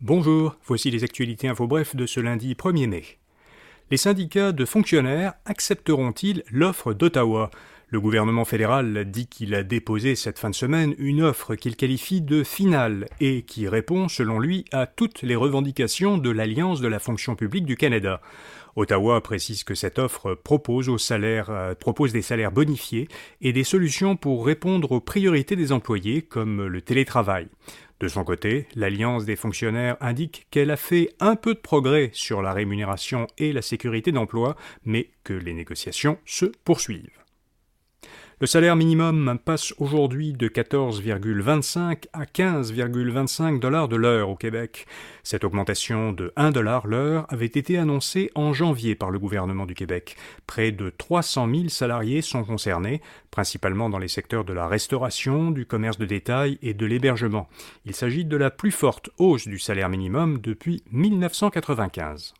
Bonjour, voici les actualités info bref de ce lundi 1er mai. Les syndicats de fonctionnaires accepteront-ils l'offre d'Ottawa? Le gouvernement fédéral dit qu'il a déposé cette fin de semaine une offre qu'il qualifie de finale et qui répond, selon lui, à toutes les revendications de l'Alliance de la fonction publique du Canada. Ottawa précise que cette offre propose, euh, propose des salaires bonifiés et des solutions pour répondre aux priorités des employés comme le télétravail. De son côté, l'Alliance des fonctionnaires indique qu'elle a fait un peu de progrès sur la rémunération et la sécurité d'emploi, mais que les négociations se poursuivent. Le salaire minimum passe aujourd'hui de 14,25 à 15,25 dollars de l'heure au Québec. Cette augmentation de 1 dollar l'heure avait été annoncée en janvier par le gouvernement du Québec. Près de 300 000 salariés sont concernés, principalement dans les secteurs de la restauration, du commerce de détail et de l'hébergement. Il s'agit de la plus forte hausse du salaire minimum depuis 1995.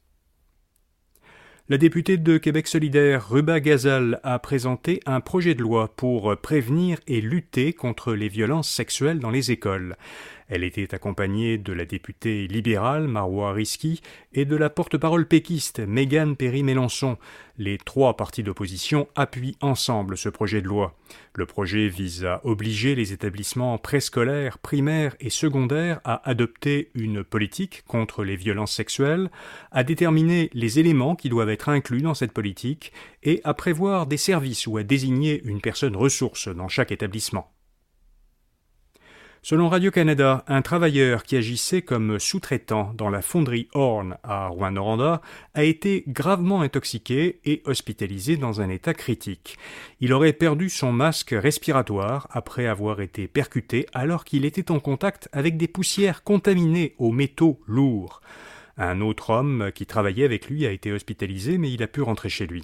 La députée de Québec solidaire Ruba Gazal a présenté un projet de loi pour prévenir et lutter contre les violences sexuelles dans les écoles. Elle était accompagnée de la députée libérale Marois Risky et de la porte-parole péquiste Mégane Perry-Mélenchon. Les trois partis d'opposition appuient ensemble ce projet de loi. Le projet vise à obliger les établissements préscolaires, primaires et secondaires à adopter une politique contre les violences sexuelles, à déterminer les éléments qui doivent être inclus dans cette politique et à prévoir des services ou à désigner une personne ressource dans chaque établissement. Selon Radio-Canada, un travailleur qui agissait comme sous-traitant dans la fonderie Horn à Rouen-Noranda a été gravement intoxiqué et hospitalisé dans un état critique. Il aurait perdu son masque respiratoire après avoir été percuté alors qu'il était en contact avec des poussières contaminées aux métaux lourds. Un autre homme qui travaillait avec lui a été hospitalisé, mais il a pu rentrer chez lui.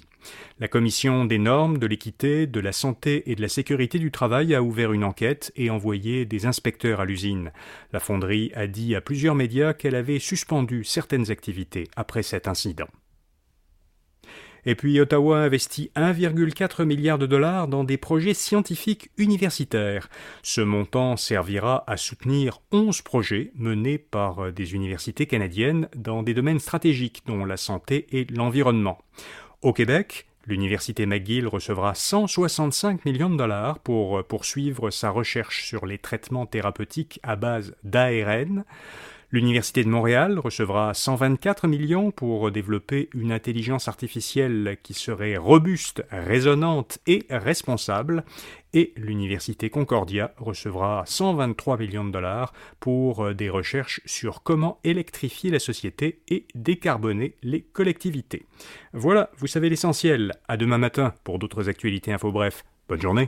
La commission des normes, de l'équité, de la santé et de la sécurité du travail a ouvert une enquête et envoyé des inspecteurs à l'usine. La fonderie a dit à plusieurs médias qu'elle avait suspendu certaines activités après cet incident. Et puis Ottawa investit 1,4 milliard de dollars dans des projets scientifiques universitaires. Ce montant servira à soutenir 11 projets menés par des universités canadiennes dans des domaines stratégiques dont la santé et l'environnement. Au Québec, L'université McGill recevra 165 millions de dollars pour poursuivre sa recherche sur les traitements thérapeutiques à base d'ARN. L'Université de Montréal recevra 124 millions pour développer une intelligence artificielle qui serait robuste, résonante et responsable. Et l'Université Concordia recevra 123 millions de dollars pour des recherches sur comment électrifier la société et décarboner les collectivités. Voilà, vous savez l'essentiel. À demain matin pour d'autres actualités info bref. Bonne journée.